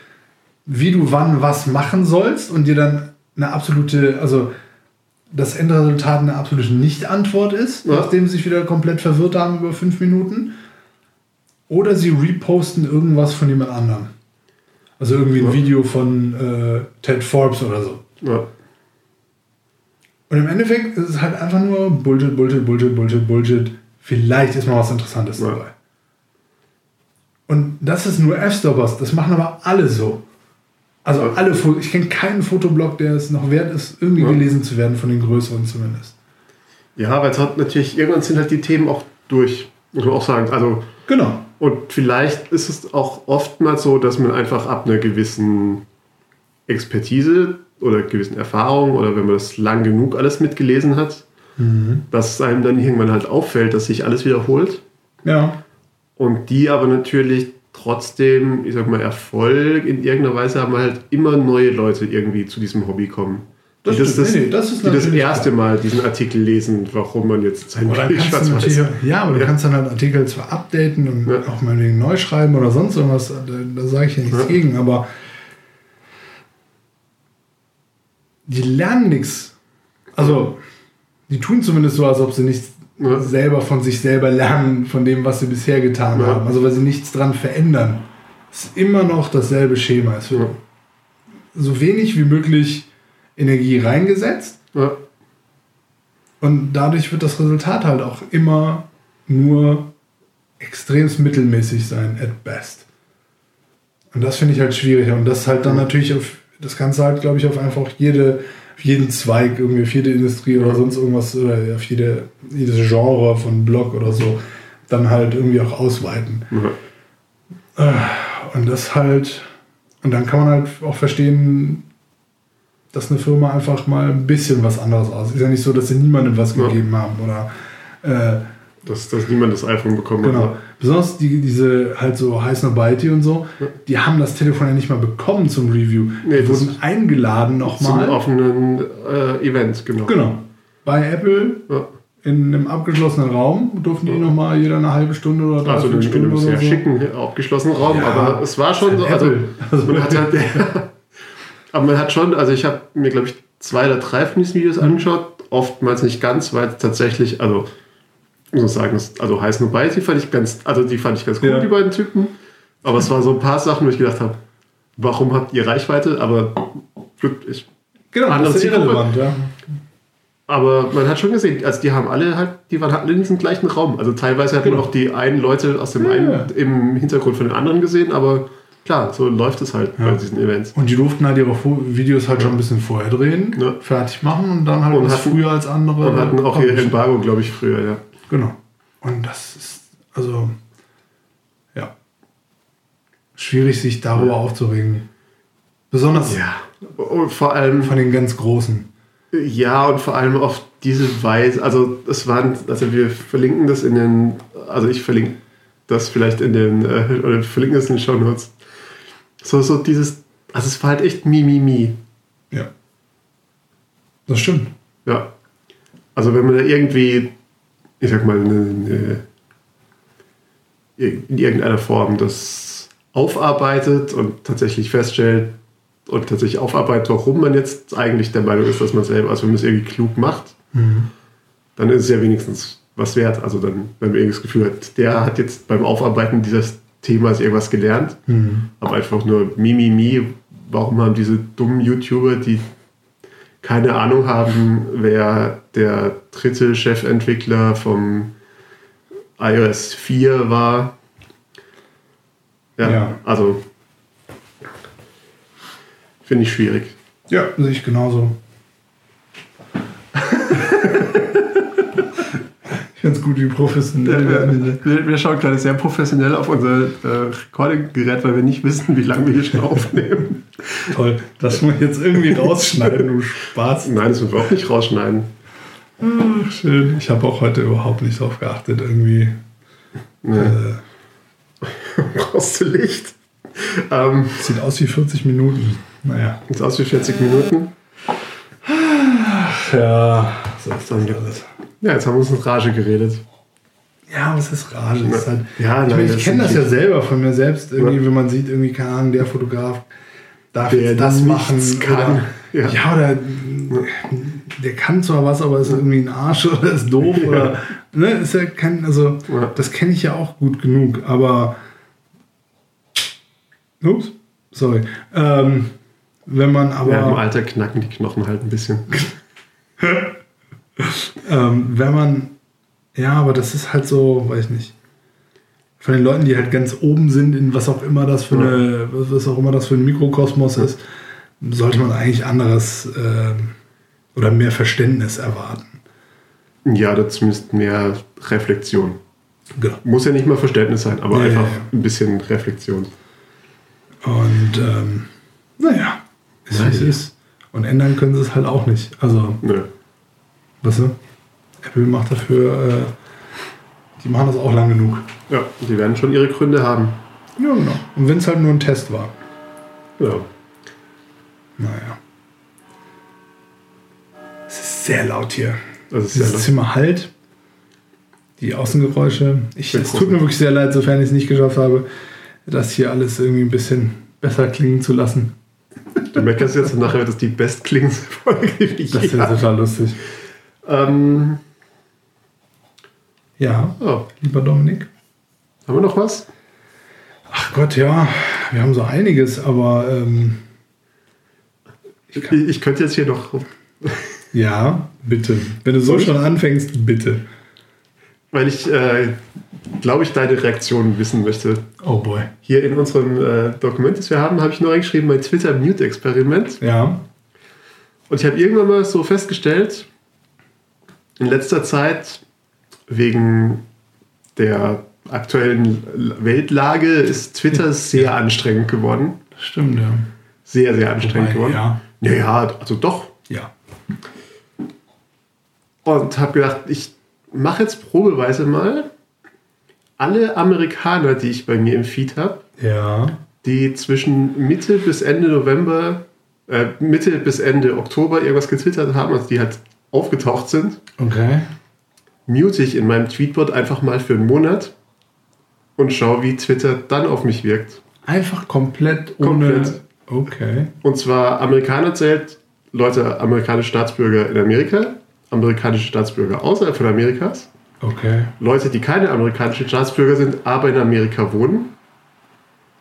wie du wann was machen sollst und dir dann eine absolute, also das Endresultat eine absolute Nicht-Antwort ist, Ja. nachdem sie sich wieder komplett verwirrt haben über fünf Minuten. Oder sie reposten irgendwas von jemand anderem. Also irgendwie ein Ja. Video von äh, Ted Forbes oder so. Ja. Und im Endeffekt ist es halt einfach nur Bullshit, Bullshit, Bullshit, Bullshit, Bullshit. Vielleicht ist mal was Interessantes Ja. dabei. Und das ist nur F-Stoppers. Das machen aber alle so. Also Ja. alle Fotos. Ich kenne keinen Fotoblog, der es noch wert ist, irgendwie Ja. gelesen zu werden, von den größeren zumindest. Ja, weil es hat natürlich, irgendwann sind halt die Themen auch durch, muss man auch sagen. Also, Genau. und vielleicht ist es auch oftmals so, dass man einfach ab einer gewissen Expertise oder gewissen Erfahrung oder wenn man das lang genug alles mitgelesen hat, dass es einem dann irgendwann halt auffällt, dass sich alles wiederholt. Ja. Und die aber natürlich trotzdem, ich sag mal, Erfolg in irgendeiner Weise haben halt immer neue Leute irgendwie zu diesem Hobby kommen. Das die das, das, Nee, das ist die das erste. Mal diesen Artikel lesen, warum man jetzt sein du schwarz-weiß- natürlich, ja, aber du Ja. kannst dann halt Artikel zwar updaten und Ja. auch mal neu schreiben oder sonst irgendwas, da, da sage ich ja nichts Ja. gegen, aber die lernen nichts. Also, die tun zumindest so, als ob sie nichts Ja. selber von sich selber lernen, von dem, was sie bisher getan Ja. haben. Also, weil sie nichts dran verändern. Es ist immer noch dasselbe Schema. Es wird Ja. so wenig wie möglich Energie reingesetzt und dadurch wird das Resultat halt auch immer nur extremst mittelmäßig sein, at best. Und das finde ich halt schwierig. Und das halt dann natürlich auf, das Ganze halt, glaube ich, auf einfach jede, jeden Zweig, irgendwie auf jede Industrie oder Ja. sonst irgendwas, oder auf jede, jedes Genre von Blog oder so, dann halt irgendwie auch ausweiten. Ja. Und das halt, und dann kann man halt auch verstehen, dass eine Firma einfach mal ein bisschen was anderes aussieht. Ist ja nicht so, dass sie niemandem was Ja. gegeben haben oder äh, Dass, dass niemand das iPhone bekommen genau. hat. Besonders die, diese halt so Heiß Nobody und so, Ja. die haben das Telefon ja nicht mal bekommen zum Review. Nee, die wurden eingeladen Zum nochmal. offenen äh, Event, genau. Genau. Bei Apple Ja. in einem abgeschlossenen Raum durften die nochmal jeder eine halbe Stunde oder drei Also Stunden oder sehr so. schicken, abgeschlossenen Raum, Ja, aber es war schon so, also Apple. Also- man hat halt, aber man hat schon, also ich habe mir glaube ich zwei oder drei von diesen Videos angeschaut, oftmals nicht ganz, weil es tatsächlich, also ich muss sagen, also heiß nur bei, die fand ich ganz, also die fand ich ganz cool, Ja. die beiden Typen, aber es waren so ein paar Sachen, wo ich gedacht habe, warum habt ihr Reichweite, aber gut, ich Genau, Andere das ist irrelevant, ja. Aber man hat schon gesehen, also die haben alle halt, die waren halt alle in diesem gleichen Raum. Also teilweise hat man Genau. auch die einen Leute aus dem Ja, einen im Hintergrund von den anderen gesehen, aber klar, so läuft es halt Ja. bei diesen Events. Und die durften halt ihre Videos halt schon ein bisschen vorher drehen, Ja. fertig machen und dann halt Und hatten- früher als andere. Und hatten auch ihr. Embargo, glaube ich, früher, ja. Genau. Und das ist, also, ja, schwierig, sich darüber aufzuregen. Besonders Ja. Und vor allem, von den ganz Großen. ja, und vor allem auf diese Weise, also es waren, also wir verlinken das in den, also ich verlinke das vielleicht in den, äh, oder verlinken das in den Show Notes. So, so dieses, also es war halt echt Mimimi. Ja. Das stimmt. Ja. Also wenn man da irgendwie, ich sag mal, eine, eine, in irgendeiner Form das aufarbeitet und tatsächlich feststellt und tatsächlich aufarbeitet, warum man jetzt eigentlich der Meinung ist, dass man selber, also wenn man es irgendwie klug macht, dann ist es ja wenigstens was wert. Also dann, wenn man irgendwie das Gefühl hat, der hat jetzt beim Aufarbeiten dieses Themas irgendwas gelernt, aber einfach nur Mimimi, warum haben diese dummen YouTuber, die keine Ahnung haben, wer der dritte Chefentwickler vom iOS 4 war. Ja, Ja. also finde ich schwierig. Ja, sehe ich genauso. ich finde es gut, wie professionell wir an diese wir, wir schauen gerade sehr professionell auf unser äh, Recording-Gerät, weil wir nicht wissen, wie lange wir hier schon aufnehmen. Toll, das muss jetzt irgendwie rausschneiden, du Spaß. Nein, das müssen wir auch nicht rausschneiden. Ach, schön. Ich habe auch heute überhaupt nicht drauf geachtet, irgendwie. Nee. Äh, Brauchst du Licht? Ähm, sieht aus wie 40 Minuten. Naja. sieht aus wie 40 Minuten. Ja, so ist das alles. Ja, jetzt haben wir uns in Rage geredet. Ja, was ist Rage? Ist halt, Ja, ich ich kenne das ja selber von mir selbst, irgendwie, Ja. wenn man sieht, irgendwie, keine Ahnung, der Fotograf darf Der jetzt das machen. kann. Oder, Ja. ja. oder der kann zwar was, aber ist irgendwie ein Arsch oder ist doof oder ne, ist ja kein, also das kenne ich ja auch gut genug, aber ups, sorry. Ähm, wenn man aber Ja, im Alter knacken die Knochen halt ein bisschen. Ähm, wenn man, ja, aber das ist halt so, weiß ich nicht. Von den Leuten, die halt ganz oben sind, in was auch immer das für Ja. eine, was auch immer das für ein Mikrokosmos ist, sollte man eigentlich anderes ähm, oder mehr Verständnis erwarten. Ja, oder zumindest mehr Reflexion. Genau. Muss ja nicht mal Verständnis sein, aber Ja, einfach ja, ja. ein bisschen Reflexion. Und ähm, naja, ist wie es Naja. ist. Und ändern können sie es halt auch nicht. Also, Nö. Weißt du, Apple macht dafür, äh, die machen das auch lang genug. Ja, die werden schon ihre Gründe haben. Ja, genau. Und wenn es halt nur ein Test war. Ja. Naja. Es ist sehr laut hier. Das ist Dieses ja Zimmer halt. Die Außengeräusche. Ich, es tut mir wirklich sehr leid, sofern ich es nicht geschafft habe, das hier alles irgendwie ein bisschen besser klingen zu lassen. Du meckerst jetzt und nachher wird das die bestklingende Folge, Das habe. total lustig. Ähm, Ja, oh, lieber Dominik. haben wir noch was? Ach Gott, ja. Wir haben so einiges, aber ähm, Ich, ich könnte jetzt hier noch, ja, bitte. Wenn du so schon anfängst, bitte. weil ich, äh, glaube ich, deine Reaktion wissen möchte. Oh boy. Hier in unserem äh, Dokument, das wir haben, habe ich nur reingeschrieben, mein Twitter-Mute-Experiment. Ja. Und ich habe irgendwann mal so festgestellt, in letzter Zeit, wegen der aktuellen Weltlage, ist Twitter sehr anstrengend geworden. Stimmt, ja. Sehr, sehr anstrengend Wobei, geworden. ja. Ja, ja, also doch. Ja. Und habe gedacht, ich mache jetzt probeweise mal alle Amerikaner, die ich bei mir im Feed habe, Ja. die zwischen Mitte bis Ende November, äh, Mitte bis Ende Oktober irgendwas getwittert haben, also die halt aufgetaucht sind, Okay. mute ich in meinem Tweetbot einfach mal für einen Monat und schaue, wie Twitter dann auf mich wirkt. Einfach komplett ohne. Komplett. Okay. Und zwar Amerikaner zählt Leute, amerikanische Staatsbürger in Amerika, amerikanische Staatsbürger außerhalb von Amerikas, Okay. Leute, die keine amerikanischen Staatsbürger sind, aber in Amerika wohnen.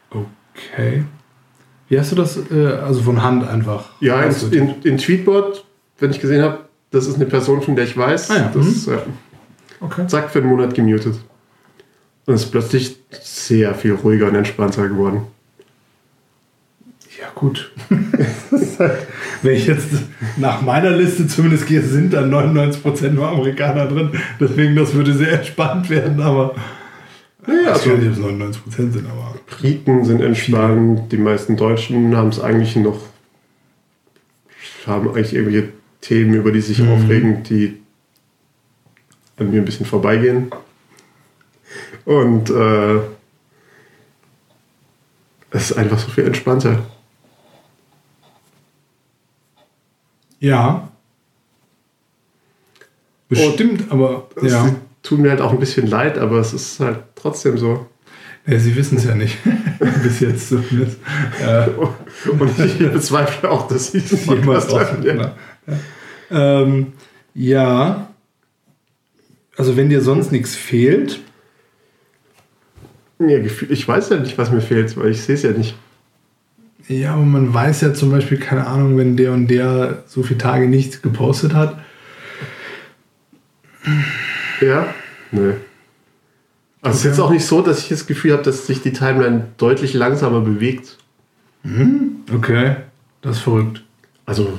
Okay. Wie hast du das? Äh, also von Hand einfach. Ja, in, in, in Tweetbot, wenn ich gesehen habe, das ist eine Person, von der ich weiß, Ah ja, das äh, okay. zack für einen Monat gemutet. Und es ist plötzlich sehr viel ruhiger und entspannter geworden. Ja, gut. wenn ich jetzt nach meiner Liste zumindest gehe, sind da 99% nur Amerikaner drin. Deswegen, das würde sehr spannend werden, aber. Naja, ich also, weiß nicht, ob es 99% sind, aber. Briten sind entspannt, die meisten Deutschen haben es eigentlich noch, haben eigentlich irgendwelche Themen, über die sich Mhm. aufregen, die an mir ein bisschen vorbeigehen. Und äh, es ist einfach so viel entspannter. Ja. Bestimmt, aber. Es Ja. tut mir halt auch ein bisschen leid, aber es ist halt trotzdem so. ja Sie wissen es ja nicht. Bis jetzt zumindest. Äh, Und ich bezweifle auch, dass sie es jemals Podcast hören. Ja. Ähm, ja. Also, wenn dir sonst nichts fehlt, Ja, ich weiß ja nicht, was mir fehlt, weil ich sehe es ja nicht. Ja, aber man weiß ja zum Beispiel, keine Ahnung, wenn der und der so viele Tage nichts gepostet hat. Ja? Nö. Also es ist jetzt auch nicht so, dass ich das Gefühl habe, dass sich die Timeline deutlich langsamer bewegt. Okay, das ist verrückt. Also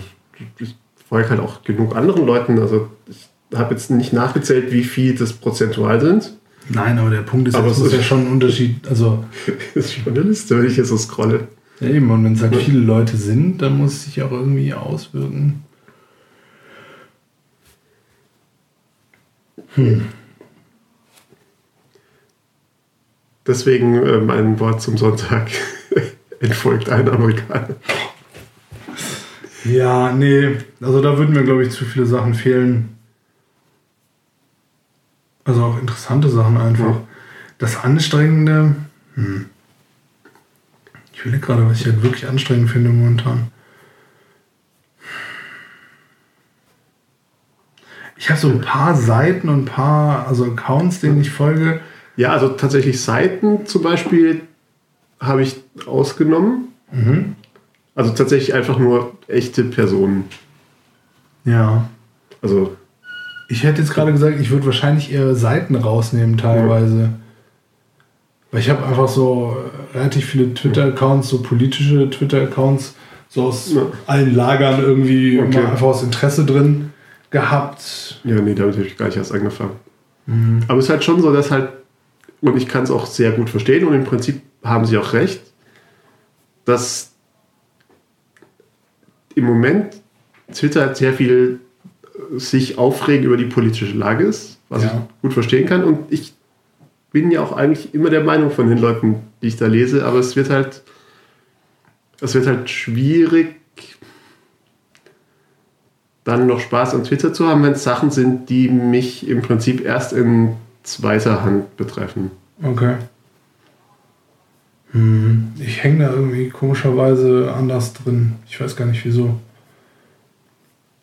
ich folge halt auch genug anderen Leuten. Also ich habe jetzt nicht nachgezählt, wie viel das prozentual sind. Nein, aber der Punkt ist, Aber es ist- ja schon ein Unterschied. Also, Das ist schon eine Liste, wenn ich jetzt so scrolle. ja eben, und wenn es halt viele Leute sind, dann muss es sich auch irgendwie auswirken. Deswegen äh, mein Wort zum Sonntag. Entfolgt ein Amerikaner. Ja, nee, also da würden mir, glaube ich, zu viele Sachen fehlen. Also auch interessante Sachen einfach. Ja. Das Anstrengende, hm. ich will gerade, was ich halt wirklich anstrengend finde momentan. Ich habe so ein paar Seiten und ein paar, also Accounts, denen ich folge. Ja, also tatsächlich Seiten zum Beispiel habe ich ausgenommen. Mhm. Also tatsächlich einfach nur echte Personen. Ja. Also Ich hätte jetzt gerade gesagt, ich würde wahrscheinlich eher Seiten rausnehmen teilweise. Weil ich habe einfach so äh, relativ viele Twitter-Accounts, so politische Twitter-Accounts, so aus Ja. allen Lagern irgendwie Okay. einfach aus Interesse drin gehabt. Ja, nee, damit habe ich gar nicht erst angefangen. Aber es ist halt schon so, dass halt, und ich kann es auch sehr gut verstehen und im Prinzip haben sie auch recht, dass im Moment Twitter halt sehr viel äh, sich aufregen über die politische Lage ist, was Ja. ich gut verstehen kann. Und ich bin ja auch eigentlich immer der Meinung von den Leuten, die ich da lese, aber es wird halt, es wird halt schwierig, dann noch Spaß an Twitter zu haben, wenn es Sachen sind, die mich im Prinzip erst in zweiter Hand betreffen. Okay. Hm. Ich hänge da irgendwie komischerweise anders drin. Ich weiß gar nicht wieso.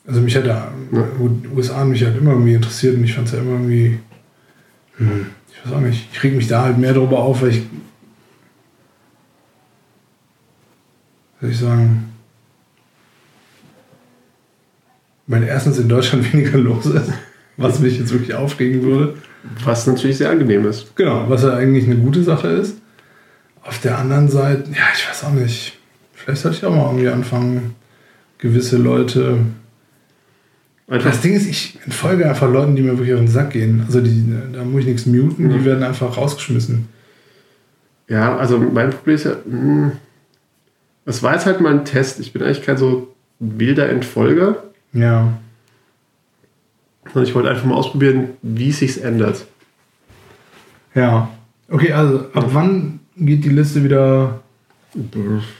Also mich hat da, Ja. USA hat mich halt immer irgendwie interessiert und ich fand es ja immer irgendwie, hm, ich weiß auch nicht, ich reg mich da halt mehr drüber auf, weil ich, soll ich sagen, weil erstens in Deutschland weniger los ist, was mich jetzt wirklich aufregen würde. Was natürlich sehr angenehm ist. Genau, was ja eigentlich eine gute Sache ist. Auf der anderen Seite, ja, ich weiß auch nicht. Vielleicht sollte ich auch mal irgendwie anfangen, gewisse Leute. Einfach, Das Ding ist, ich entfolge einfach Leuten, die mir wirklich auf den Sack gehen. Also die, da muss ich nichts muten, die Mhm. werden einfach rausgeschmissen. ja, also mein Problem ist ja, es war jetzt halt mal ein Test. Ich bin eigentlich kein so wilder Entfolger, Ja. sondern ich wollte einfach mal ausprobieren, wie es sich ändert. Ja. Okay, also ab wann geht die Liste wieder?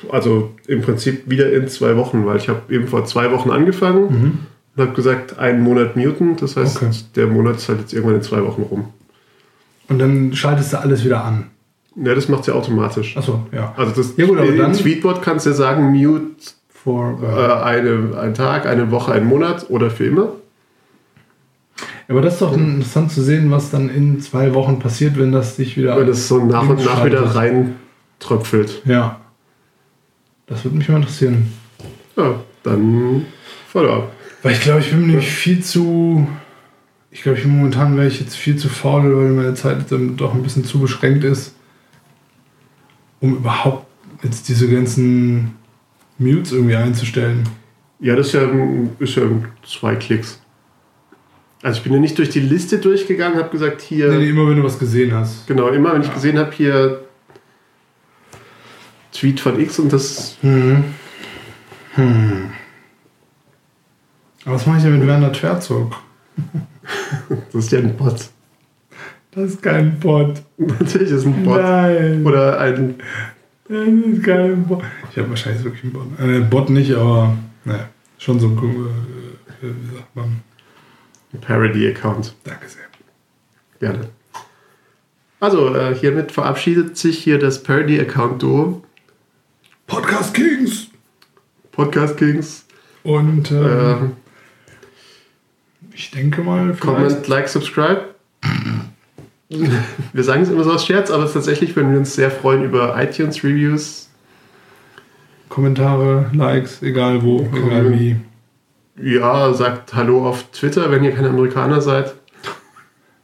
Also im Prinzip wieder in zwei Wochen, weil ich habe eben vor zwei Wochen angefangen und habe gesagt, einen Monat muten. Das heißt, Okay. der Monat ist halt jetzt irgendwann in zwei Wochen rum. Und dann schaltest du alles wieder an. Ja, das macht sie automatisch. Achso, ja. Also das Ja gut, aber im dann- Tweetbot kannst du ja sagen, mute For, äh, äh, eine, einen Tag, eine Woche, einen Monat oder für immer. Aber das ist doch interessant zu sehen, was dann in zwei Wochen passiert, wenn das sich wieder. Weil das so nach und nach wieder Schaltet. rein tröpfelt. Ja. Das würde mich mal interessieren. Ja, dann Follow-up. Weil ich glaube, ich bin nämlich viel zu. Ich glaube, ich momentan wäre ich jetzt viel zu faul, weil meine Zeit dann doch ein bisschen zu beschränkt ist, um überhaupt jetzt diese ganzen Mutes irgendwie einzustellen. Ja, das ist ja, ist ja zwei Klicks. Also ich bin ja nicht durch die Liste durchgegangen, habe gesagt, hier. Nee, nee, immer wenn du was gesehen hast. Genau, immer wenn ich gesehen habe, hier Tweet von X und das. Hm. Hm. Aber was mache ich denn mit Werner Tverzog? Das ist ja ein Bot. Das ist kein Bot. Natürlich ist ein Bot. Nein. Oder ein. Das ist kein Bot. Ich habe wahrscheinlich wirklich einen Bot. Äh, Bot nicht, aber naja, schon so ein, äh, wie sagt man, Parody-Account. danke sehr. Gerne. Also, äh, hiermit verabschiedet sich hier das Parody-Account Duo. Podcast Kings! Podcast Kings. Und äh, Ähm, ich denke mal, Comment, Like, Subscribe. Wir sagen es immer so aus Scherz, aber tatsächlich würden wir uns sehr freuen über iTunes-Reviews. Kommentare, Likes, egal wo, egal wie. Ja, sagt Hallo auf Twitter, wenn ihr keine Amerikaner seid.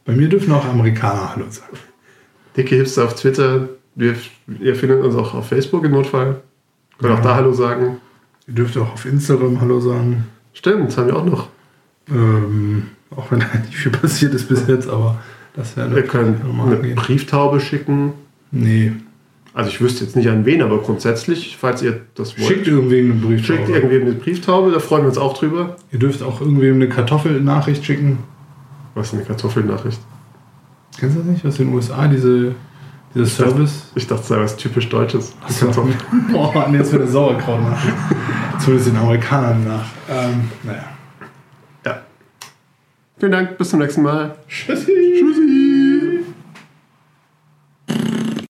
Bei mir dürfen auch Amerikaner Hallo sagen. Dicke Hipster auf Twitter. Wir, ihr findet uns auch auf Facebook im Notfall. Könnt auch Ja. da Hallo sagen. Ihr dürft auch auf Instagram Hallo sagen. Stimmt, das haben wir auch noch. Ähm, auch wenn da nicht viel passiert ist bis jetzt, aber das wäre Wir können nochmal eine angehen. Brieftaube schicken. Nee. Also ich wüsste jetzt nicht an wen, aber grundsätzlich, falls ihr das wollt, Schickt irgendwem eine Brieftaube. schickt irgendwem eine Brieftaube, da freuen wir uns auch drüber. Ihr dürft auch irgendwem eine Kartoffelnachricht schicken. Was ist eine Kartoffelnachricht? Kennst du das nicht? Aus den USA, diese, dieser Service? Ich dachte, das sei was typisch Deutsches. Achso. Boah, und jetzt wird der Sauerkraut nach. Es den Amerikanern nach. Ähm, naja. Ja. Vielen Dank, bis zum nächsten Mal. Tschüssi. Tschüssi.